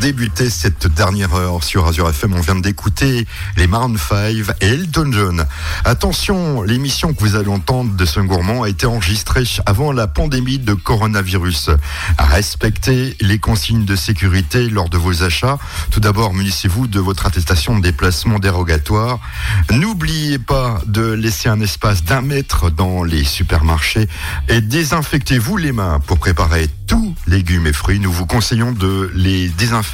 débuter cette dernière heure sur Azure FM, on vient d'écouter les Maroon 5 et Elton John. Attention, l'émission que vous allez entendre de ce gourmand a été enregistrée avant la pandémie de coronavirus. Respectez les consignes de sécurité lors de vos achats. Tout d'abord, munissez-vous de votre attestation de déplacement dérogatoire. N'oubliez pas de laisser un espace d'un mètre dans les supermarchés et désinfectez-vous les mains pour préparer tous légumes et fruits. Nous vous conseillons de les désinfecter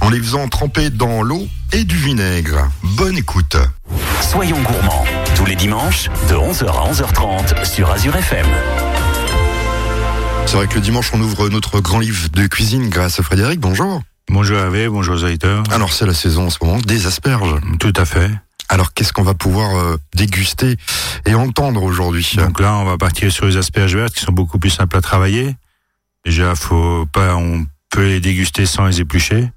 en les faisant tremper dans l'eau et du vinaigre. Bonne écoute. Soyons gourmands, tous les dimanches, de 11h à 11h30 sur Azure FM. C'est vrai que le dimanche, on ouvre notre grand livre de cuisine grâce à Frédéric. Bonjour. Bonjour Hervé, bonjour aux auditeurs. Alors, c'est la saison en ce moment des asperges. Tout à fait. Alors, qu'est-ce qu'on va pouvoir euh, déguster et entendre aujourd'hui? Donc là, on va partir sur les asperges vertes qui sont beaucoup plus simples à travailler. Déjà, faut pas, on peut les déguster sans les éplucher.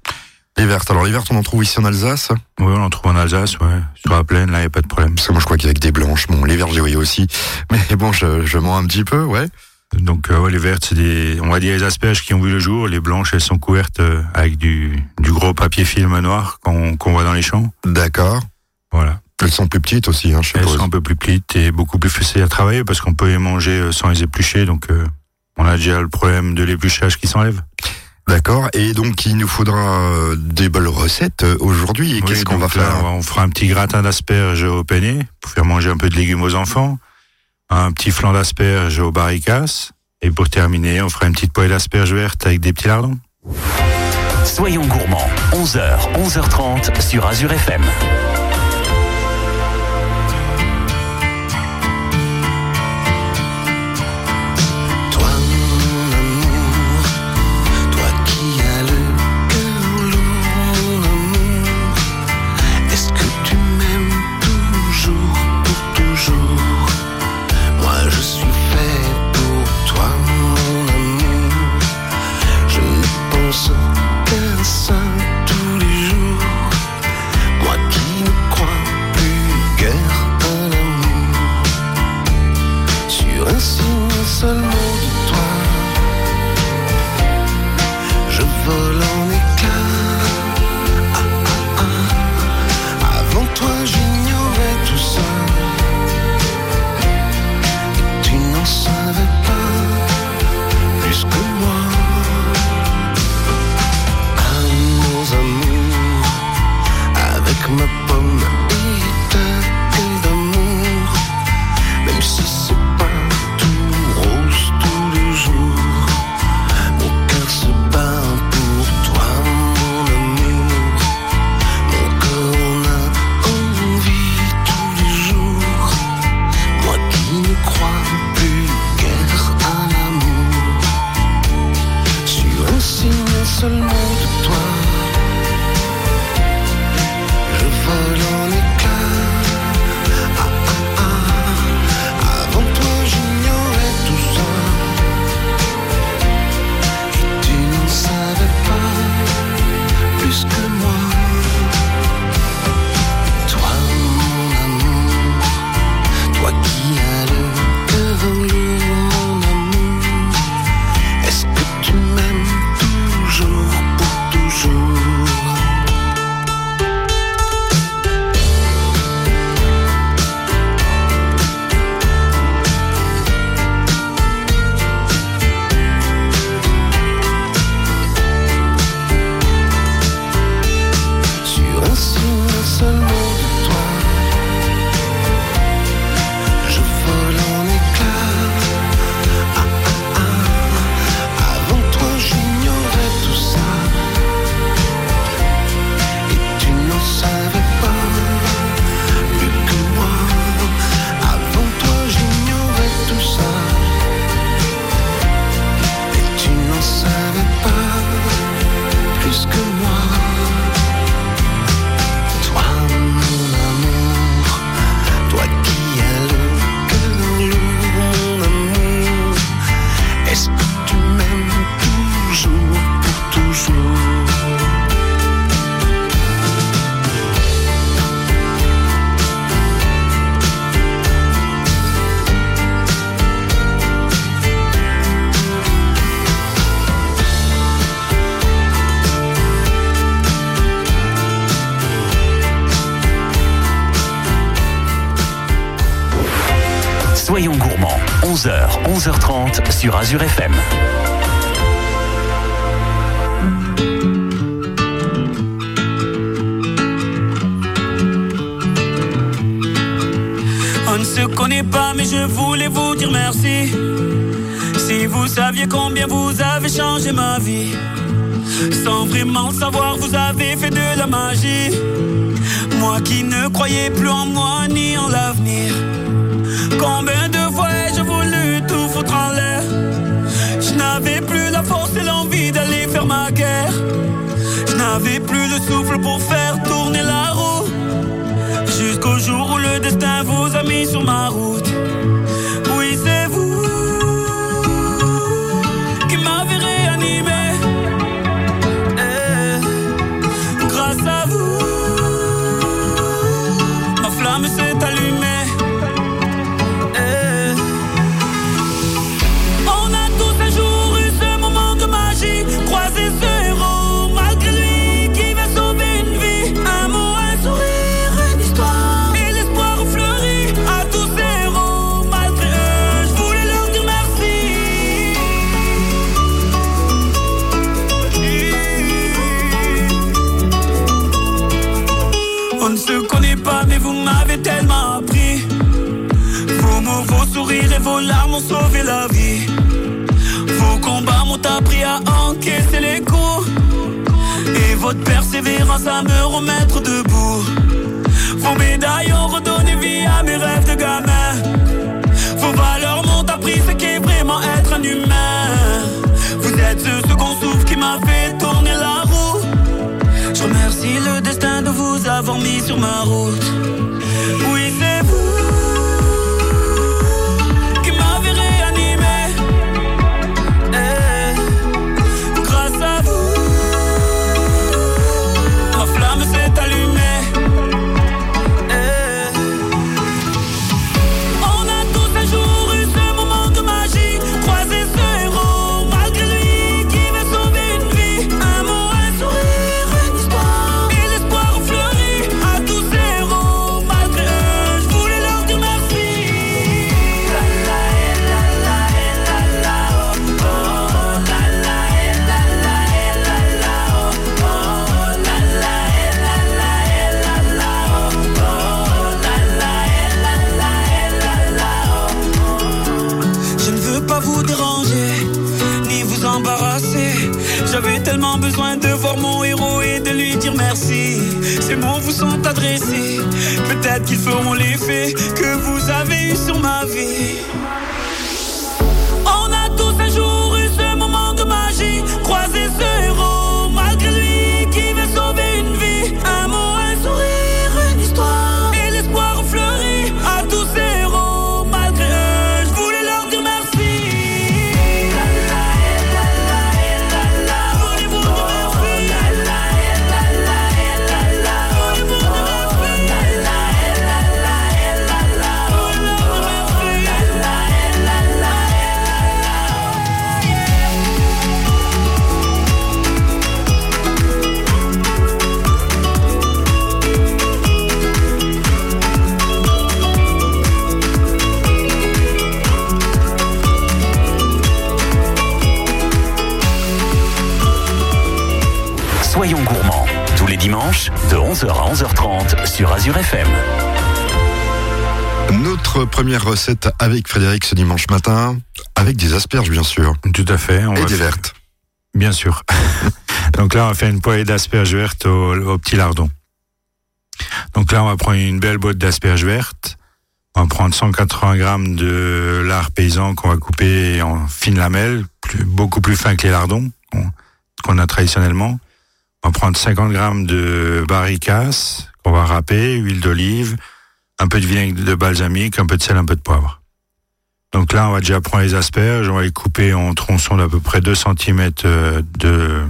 Les vertes. Alors, les vertes, on en trouve ici en Alsace Oui, on en trouve en Alsace, ouais. Sur la plaine, là, il n'y a pas de problème. Parce que moi, je crois qu'il y a que des blanches. Bon, les vertes, j'ai voyé aussi. Mais bon, je, je mens un petit peu, ouais. Donc, euh, ouais, les vertes, c'est des, on va dire les asperges qui ont vu le jour. Les blanches, elles sont couvertes euh, avec du, du gros papier film noir qu'on qu'on voit dans les champs. D'accord. Voilà. Elles sont plus petites aussi, hein, je Elles suppose. sont un peu plus petites et beaucoup plus faciles à travailler parce qu'on peut les manger euh, sans les éplucher. Donc, euh, on a déjà le problème de l'épluchage qui s'enlève. D'accord. Et donc, il nous faudra euh, des belles recettes euh, aujourd'hui. Et Oui, qu'est-ce qu'on va là, faire On fera un petit gratin d'asperges au penne pour faire manger un peu de légumes aux enfants. Un petit flan d'asperges au barricas. Et pour terminer, on fera une petite poêle d'asperges vertes avec des petits lardons. Soyons gourmands, 11h, 11h30 sur Azure FM. 11h, 11h30 sur Azure FM. On ne se connaît pas, mais je voulais vous dire merci. Si vous saviez combien vous avez changé ma vie, sans vraiment savoir, vous avez fait de la magie. Moi qui ne croyais plus en moi ni en l'avenir. Combien de fois ai-je tout Je n'avais plus la force et l'envie d'aller faire ma guerre. Je n'avais plus le souffle pour faire tourner la roue. Jusqu'au jour où le destin vous a mis sur ma route. Humain. Vous êtes ce second souffle qui m'a fait tourner la roue. Je remercie le destin de vous avoir mis sur ma route. Oui, c'est vous besoin de voir mon héros et de lui dire merci. Ces mots vous sont adressés. Peut-être qu'ils feront l'effet que vous avez eu sur ma vie. Dimanches de 11h à 11h30 sur Azure FM. Notre première recette avec Frédéric ce dimanche matin, avec des asperges bien sûr, Tout à fait. On et va des faire- vertes. Bien sûr. Donc là, on va faire une poêlée d'asperges vertes au, au petit lardon. Donc là, on va prendre une belle botte d'asperges vertes. On va prendre 180 grammes de lard paysan qu'on va couper en fines lamelles, plus- beaucoup plus fin que les lardons qu'on a traditionnellement. On va prendre 50 grammes de barricas qu'on va râper, huile d'olive, un peu de vinaigre de balsamique, un peu de sel, un peu de poivre. Donc là, on va déjà prendre les asperges, on va les couper en tronçons d'à peu près 2 cm de,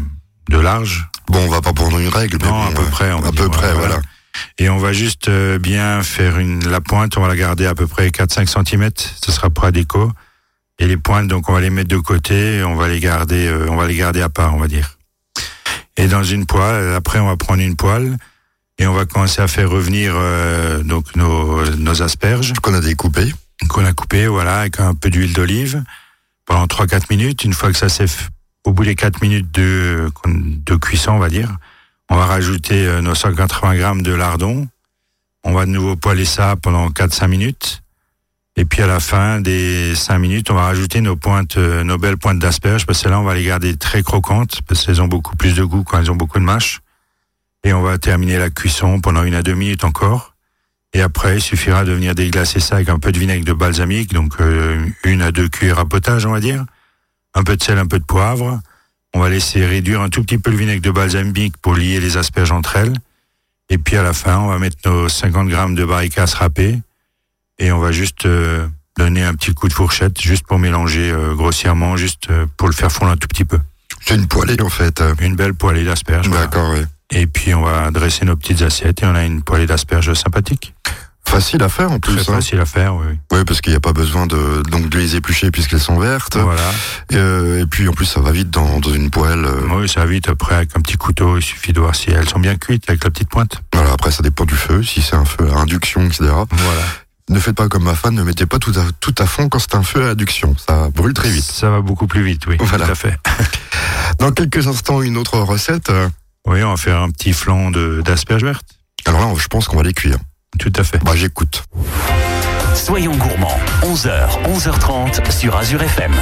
de large. Bon, on va pas prendre une règle, mais Non, bon, à peu euh, près, on à dire, peu près, voilà. voilà. Et on va juste euh, bien faire une, la pointe, on va la garder à peu près 4-5 cm, ce sera pour la déco. Et les pointes, donc on va les mettre de côté, on va les garder, euh, on va les garder à part, on va dire. Et dans une poêle, après on va prendre une poêle et on va commencer à faire revenir euh, donc nos, nos asperges. Qu'on a découpé. qu'on a coupé, voilà, avec un peu d'huile d'olive pendant 3-4 minutes. Une fois que ça s'est, au bout des 4 minutes de, de cuisson, on va dire, on va rajouter euh, nos 180 grammes de lardon. On va de nouveau poêler ça pendant 4-5 minutes. Et puis à la fin des 5 minutes, on va rajouter euh, nos belles pointes d'asperges, parce que là, on va les garder très croquantes, parce qu'elles ont beaucoup plus de goût quand elles ont beaucoup de mâche. Et on va terminer la cuisson pendant une à deux minutes encore. Et après, il suffira de venir déglacer ça avec un peu de vinaigre de balsamique, donc euh, une à deux cuillères à potage, on va dire. Un peu de sel, un peu de poivre. On va laisser réduire un tout petit peu le vinaigre de balsamique pour lier les asperges entre elles. Et puis à la fin, on va mettre nos 50 grammes de barricas râpées et on va juste euh, donner un petit coup de fourchette, juste pour mélanger euh, grossièrement, juste euh, pour le faire fondre un tout petit peu. C'est une poêlée en fait. Une belle poêlée d'asperges. voilà. D'accord, oui. Et puis on va dresser nos petites assiettes et on a une poêlée d'asperges sympathique. Facile à faire en Très plus. hein. facile à faire, oui. oui. Parce qu'il n'y a pas besoin de donc de les éplucher puisqu'elles sont vertes. Voilà. Euh, et puis en plus ça va vite dans, dans une poêle. euh, Oui, ça va vite après avec un petit couteau. Il suffit de voir si elles sont bien cuites avec la petite pointe. Voilà, après ça dépend du feu, si c'est un feu à induction, etc. Voilà. Ne faites pas comme ma femme, ne mettez pas tout à, tout à fond quand c'est un feu à induction. Ça brûle très vite. Ça va beaucoup plus vite, oui. Voilà. Tout à fait. Dans quelques instants, une autre recette. euh, Oui, on va faire un petit flan de- d'asperges vertes. Alors là, je pense qu'on va les cuire. Tout à fait. Bah, j'écoute. Soyons gourmands, 11h, 11h30 sur Azure FM.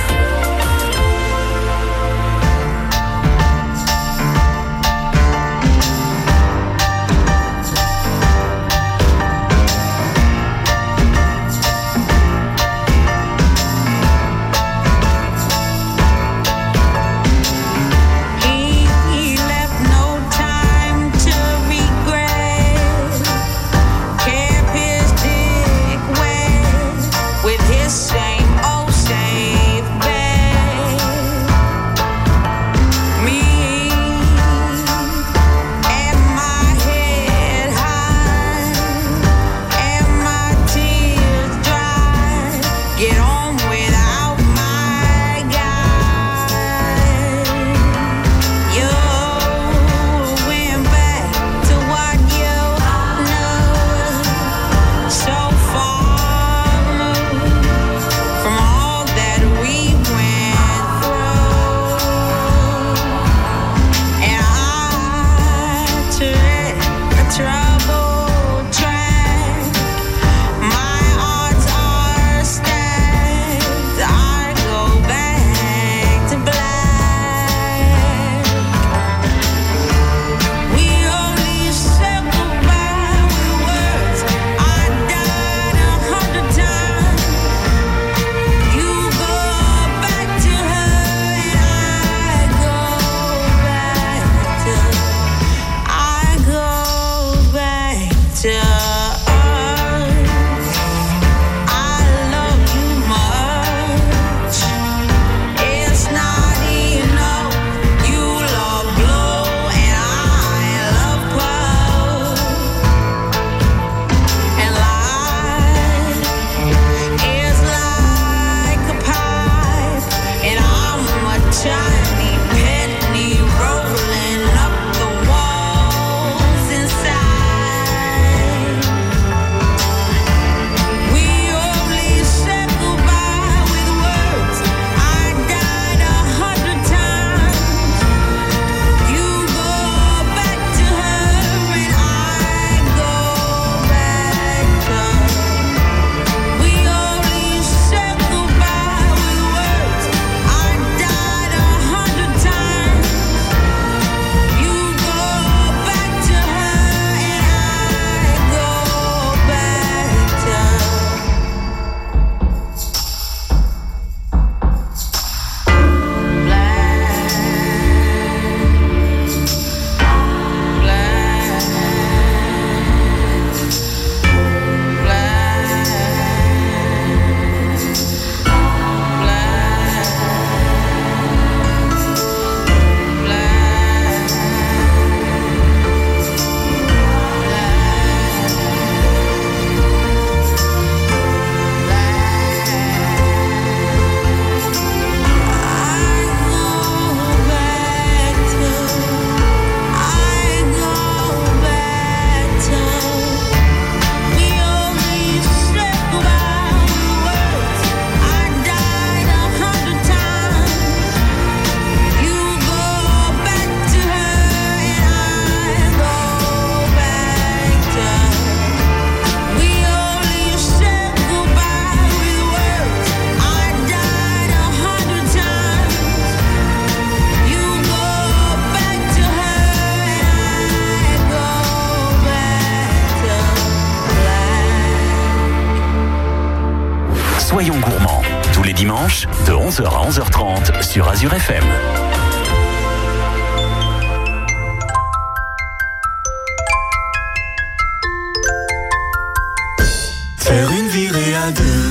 Faire une virée à deux,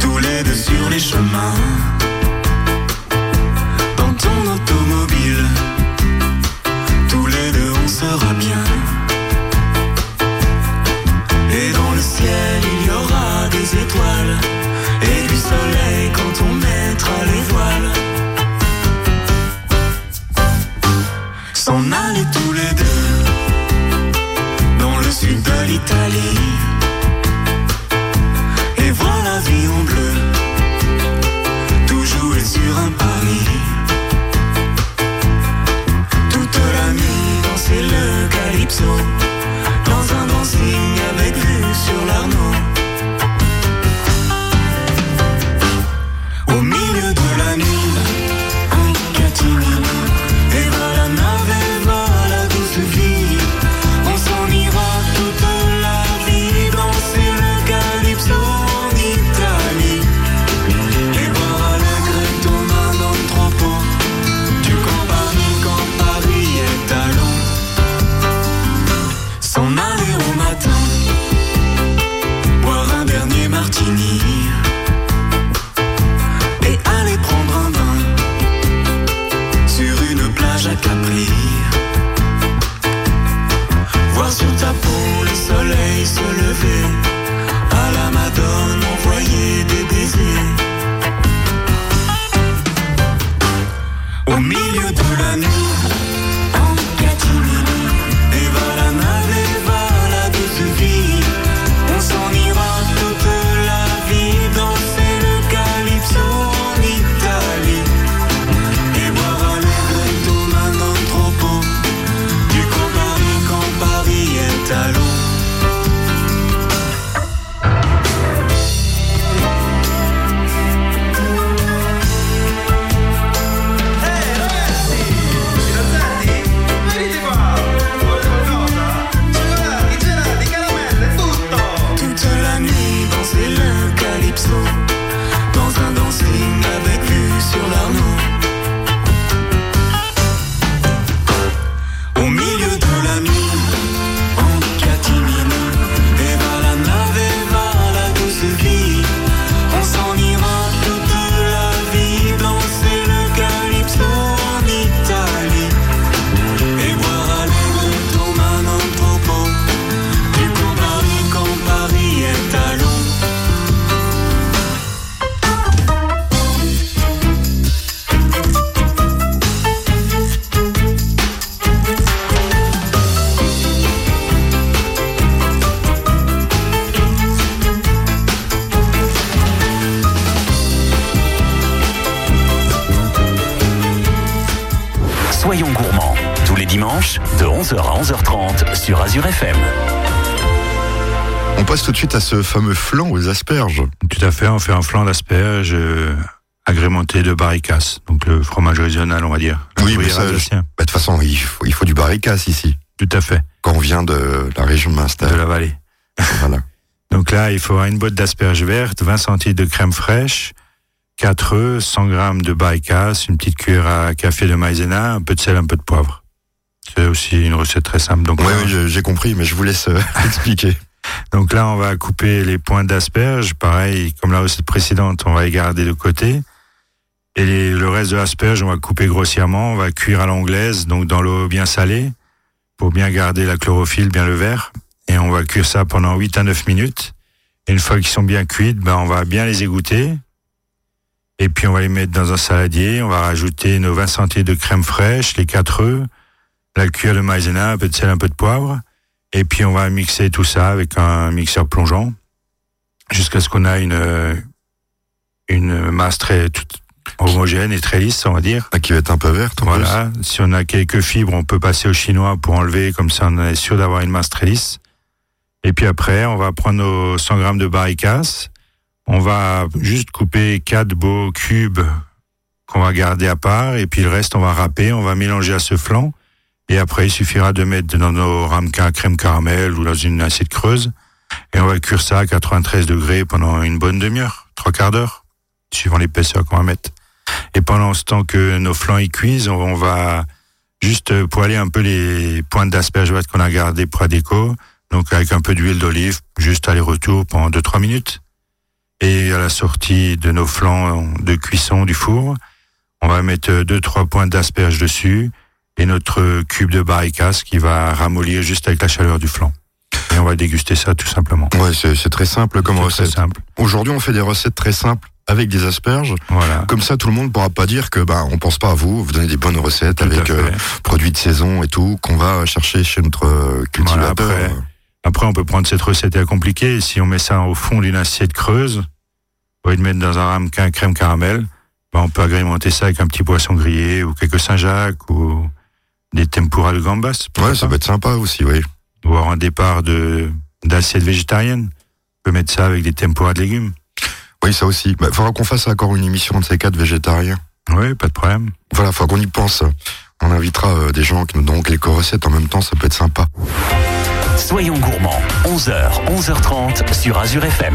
tous les deux sur les chemins. 11h à 11h30 sur Azure FM. On passe tout de suite à ce fameux flan aux asperges. Tout à fait, on fait un flan d'asperges euh, agrémenté de barricas, donc le fromage régional, on va dire. Oui, mais ça. Bah, De toute façon, il faut, il faut du barricas ici, Tout à fait, quand on vient de la région de de la vallée. Voilà. Donc là, il faut une botte d'asperges vertes, 20 centilitres de crème fraîche, 4 œufs, 100 grammes de barricas, une petite cuillère à café de maïzena, un peu de sel, un peu de poivre. C'est aussi une recette très simple. Donc, oui, je- j'ai compris, mais je vous laisse euh, expliquer. donc là, on va couper les pointes d'asperges. Pareil, comme la recette précédente, on va les garder de côté. Et les- le reste de l'asperge, on va couper grossièrement. On va cuire à l'anglaise, donc dans l'eau bien salée, pour bien garder la chlorophylle, bien le vert. Et on va cuire ça pendant 8 à 9 minutes. Et une fois qu'ils sont bien cuites, ben, on va bien les égoutter. Et puis on va les mettre dans un saladier. On va rajouter nos 20 centilitres de crème fraîche, les 4 œufs, la cuillère de maïzena, un peu de sel, un peu de poivre. Et puis on va mixer tout ça avec un mixeur plongeant jusqu'à ce qu'on a une euh, une masse très toute homogène et très lisse, on va dire. Ah, qui va être un peu verte. en Voilà. Si on a quelques fibres, on peut passer au chinois pour enlever, comme ça on est sûr d'avoir une masse très lisse. Et puis après, on va prendre nos 100 grammes de barricas. On va juste couper quatre beaux cubes qu'on va garder à part. Et puis le reste, on va râper, on va mélanger à ce flanc. Et après, il suffira de mettre dans nos ramequins crème caramel ou dans une assiette creuse. Et on va cuire ça à 93 degrés pendant une bonne demi-heure, trois quarts d'heure. suivant l'épaisseur qu'on va mettre. Et pendant ce temps que nos flancs y cuisent, on, va juste poêler un peu les pointes d'asperges qu'on a gardées pour la déco. Donc avec un peu d'huile d'olive, juste aller-retour pendant 2-3 minutes. Et à la sortie de nos flancs de cuisson du four, on va mettre 2-3 pointes d'asperges dessus et notre cube de barricas qui va ramollir juste avec la chaleur du flanc. Et on va déguster ça tout simplement. Ouais, c'est c'est très simple comme C'est recette. Très simple. Aujourd'hui, on fait des recettes très simples avec des asperges. Voilà. Comme ça, tout le monde pourra pas dire que bah on pense pas à vous. Vous donnez des bonnes recettes Tout avec euh, produits de saison et tout qu'on va chercher chez notre euh, cultivateur. Voilà, après, Après, on peut prendre cette recette à compliquée. Si on met ça au fond d'une assiette creuse, au lieu de mettre dans un ramequin crème caramel, ben, on peut agrémenter ça avec un petit poisson grillé ou quelques Saint-Jacques ou des tempura de gambas. ouais, ça peut être sympa aussi, oui. Ou alors un départ de d'assiette végétarienne. On peut mettre ça avec des tempura de légumes. Oui, ça aussi. Bah, faudra qu'on fasse encore une émission de ces quatre végétariens. Oui, pas de problème. Voilà, faudra qu'on y pense. On invitera euh, des gens qui nous donneront quelques recettes en même temps, ça peut être sympa. Soyons gourmands, 11h, 11h30 sur Azure FM.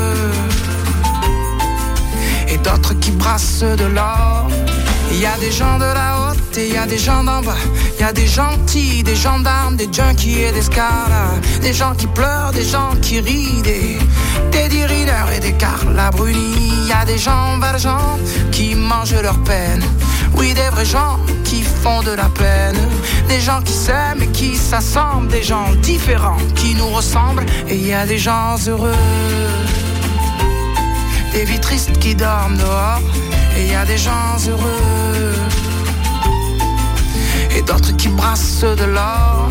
d'autres qui brassent de l'or. Il y a des gens de la haute et il y a des gens d'en bas. Il y a des gentils, des gendarmes, des junkies et des scars. Des gens qui pleurent, des gens qui rient, des Riner et des Carla Bruni. Il y a des gens valjean qui mangent leur peine. Oui, des vrais gens qui font de la peine. Des gens qui s'aiment et qui s'assemblent. Des gens différents qui nous ressemblent. Et il y a des gens heureux. Des vies tristes qui dorment dehors. Et y a des gens heureux. Et d'autres qui brassent de l'or.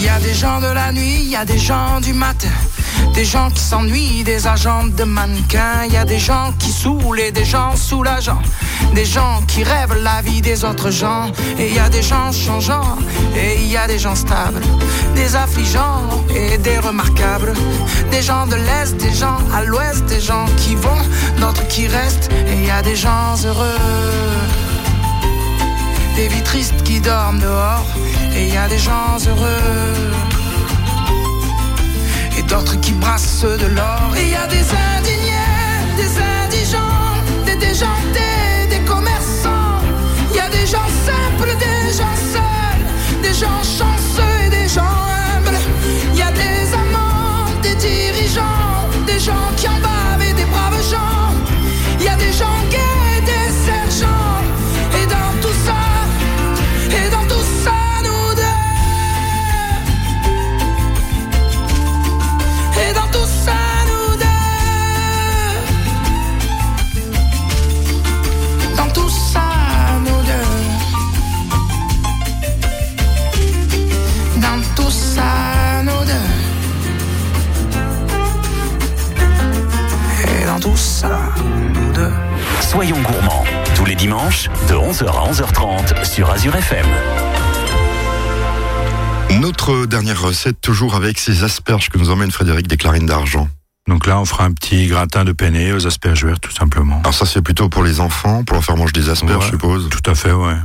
Y a des gens de la nuit, y a des gens du matin. Des gens qui s'ennuient, des agents de mannequins. Y a des gens qui saoulent et des gens soulageants. Des gens qui rêvent la vie des autres gens. Et y a des gens changeants et y a des gens stables. Des affligeants et des remarquables. Des gens de l'Est, des gens à l'Ouest, des gens qui vont, d'autres qui restent. Et y a des gens heureux des vies tristes qui dorment dehors, et y a des gens heureux, d'autres qui brassent de l'or, et y a des indignés, de 11h à 11h30 sur Azure FM. Notre dernière recette, toujours avec ces asperges que nous emmène Frédéric des Clarines d'Argent. Donc là, on fera un petit gratin de penne aux asperges vertes, tout simplement. Alors ça, c'est plutôt pour les enfants, pour leur faire manger des asperges, Ouais. je suppose. Tout à fait, ouais.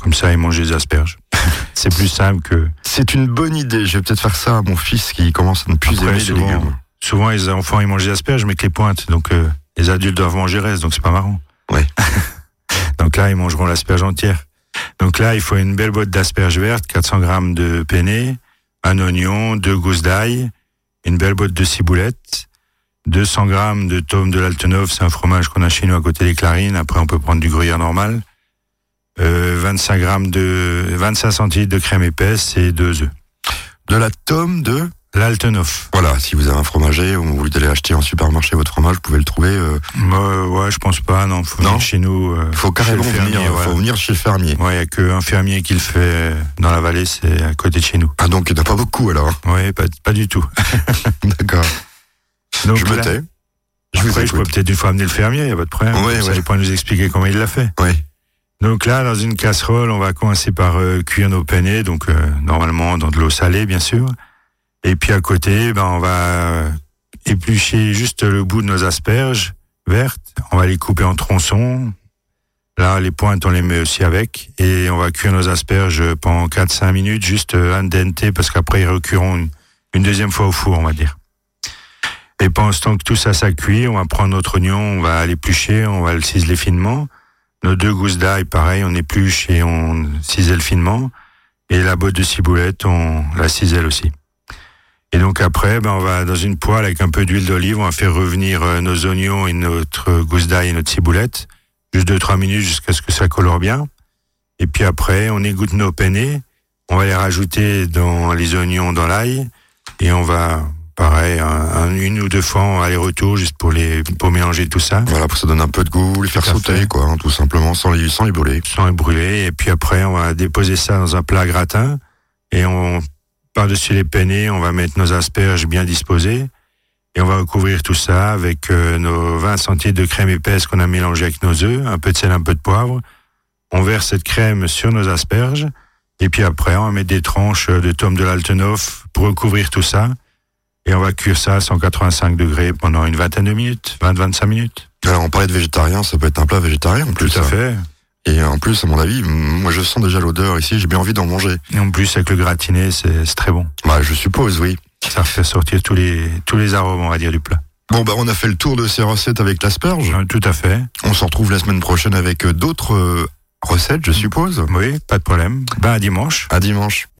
Comme ça, ils mangent des asperges. C'est plus simple que. C'est une bonne idée. Je vais peut-être faire ça à mon fils qui commence à ne plus Après, aimer les souvent, légumes. souvent, les enfants, ils mangent des asperges, mais que les pointes. Donc, euh, les adultes doivent manger reste, donc c'est pas marrant. Ouais. donc là, ils mangeront l'asperge entière. Donc là, il faut une belle botte d'asperges vertes, 400 grammes de penne, un oignon, deux gousses d'ail, une belle botte de ciboulette, 200 grammes de tome de l'Altenov, c'est un fromage qu'on a chez nous à côté des Clarines. Après, on peut prendre du gruyère normal. Euh, 25 grammes de, 25 centilitres de crème épaisse et deux œufs. De la tome de... L'Altenov. Voilà, si vous avez un fromager ou vous allez acheter en supermarché votre fromage, vous pouvez le trouver. euh, Euh, ouais, je pense pas, non. Faut Non venir chez nous. euh, faut carrément fermier, venir, ouais. faut venir chez le fermier. Ouais, il y a qu'un fermier qui le fait dans la vallée, c'est à côté de chez nous. Ah donc il n'y en a pas beaucoup alors. Ouais, pas, pas du tout. D'accord. Donc je me tais. Je vous Après, je peux peut-être une fois amener le fermier, il n'y a pas de problème. Ouais, ça, ouais. il pourra nous expliquer comment il l'a fait. Ouais. Donc là, dans une casserole, on va commencer par euh, cuire nos penne, donc euh, normalement dans de l'eau salée, bien sûr. Et puis à côté, ben, on va euh, éplucher juste le bout de nos asperges vertes. On va les couper en tronçons. Là, les pointes, on les met aussi avec. Et on va cuire nos asperges pendant 4-5 minutes, juste euh, un parce qu'après, ils recuiront une, une deuxième fois au four, on va dire. Et pendant ce temps que tout ça, ça cuit, on va prendre notre oignon, on va l'éplucher, on va le ciseler finement. Nos deux gousses d'ail, pareil, on épluche et on cisèle finement. Et la botte de ciboulette, on la cisèle aussi. Et donc après, ben, on va dans une poêle avec un peu d'huile d'olive, on va faire revenir euh, nos oignons et notre gousse d'ail et notre ciboulette, juste deux trois minutes jusqu'à ce que ça colore bien. Et puis après, on égoutte nos penne, on va les rajouter dans les oignons, dans l'ail, et on va pareil, un- un- une ou deux fois en aller-retour juste pour les pour mélanger tout ça, Voilà, pour que ça donne un peu de goût, les faire sauter, quoi, hein, tout simplement, sans les, sans les brûler. sans les brûler. Et puis après, on va déposer ça dans un plat gratin et on par-dessus les penne, on va mettre nos asperges bien disposées et on va recouvrir tout ça avec euh, nos 20 centilitres de crème épaisse qu'on a mélangé avec nos œufs, un peu de sel, un peu de poivre. On verse cette crème sur nos asperges et puis après, on va mettre des tranches de tomes de l'Altenhof pour recouvrir tout ça. Et on va cuire ça à 185 degrés pendant une vingtaine de minutes, 20-25 minutes. Alors, on parlait de végétarien, ça peut être un plat végétarien en plus. Tout à ça. fait. Et en plus, à mon avis, moi je sens déjà l'odeur ici, j'ai bien envie d'en manger. Et en plus, avec le gratiné, c'est très bon. Bah, je suppose, oui. Ça fait sortir tous les, tous les arômes, on va dire, du plat. Bon, bah, on a fait le tour de ces recettes avec l'asperge. Euh, Tout à fait. On se retrouve la semaine prochaine avec euh, d'autres euh, recettes, je suppose. Oui, pas de problème. Ben, à dimanche. À dimanche.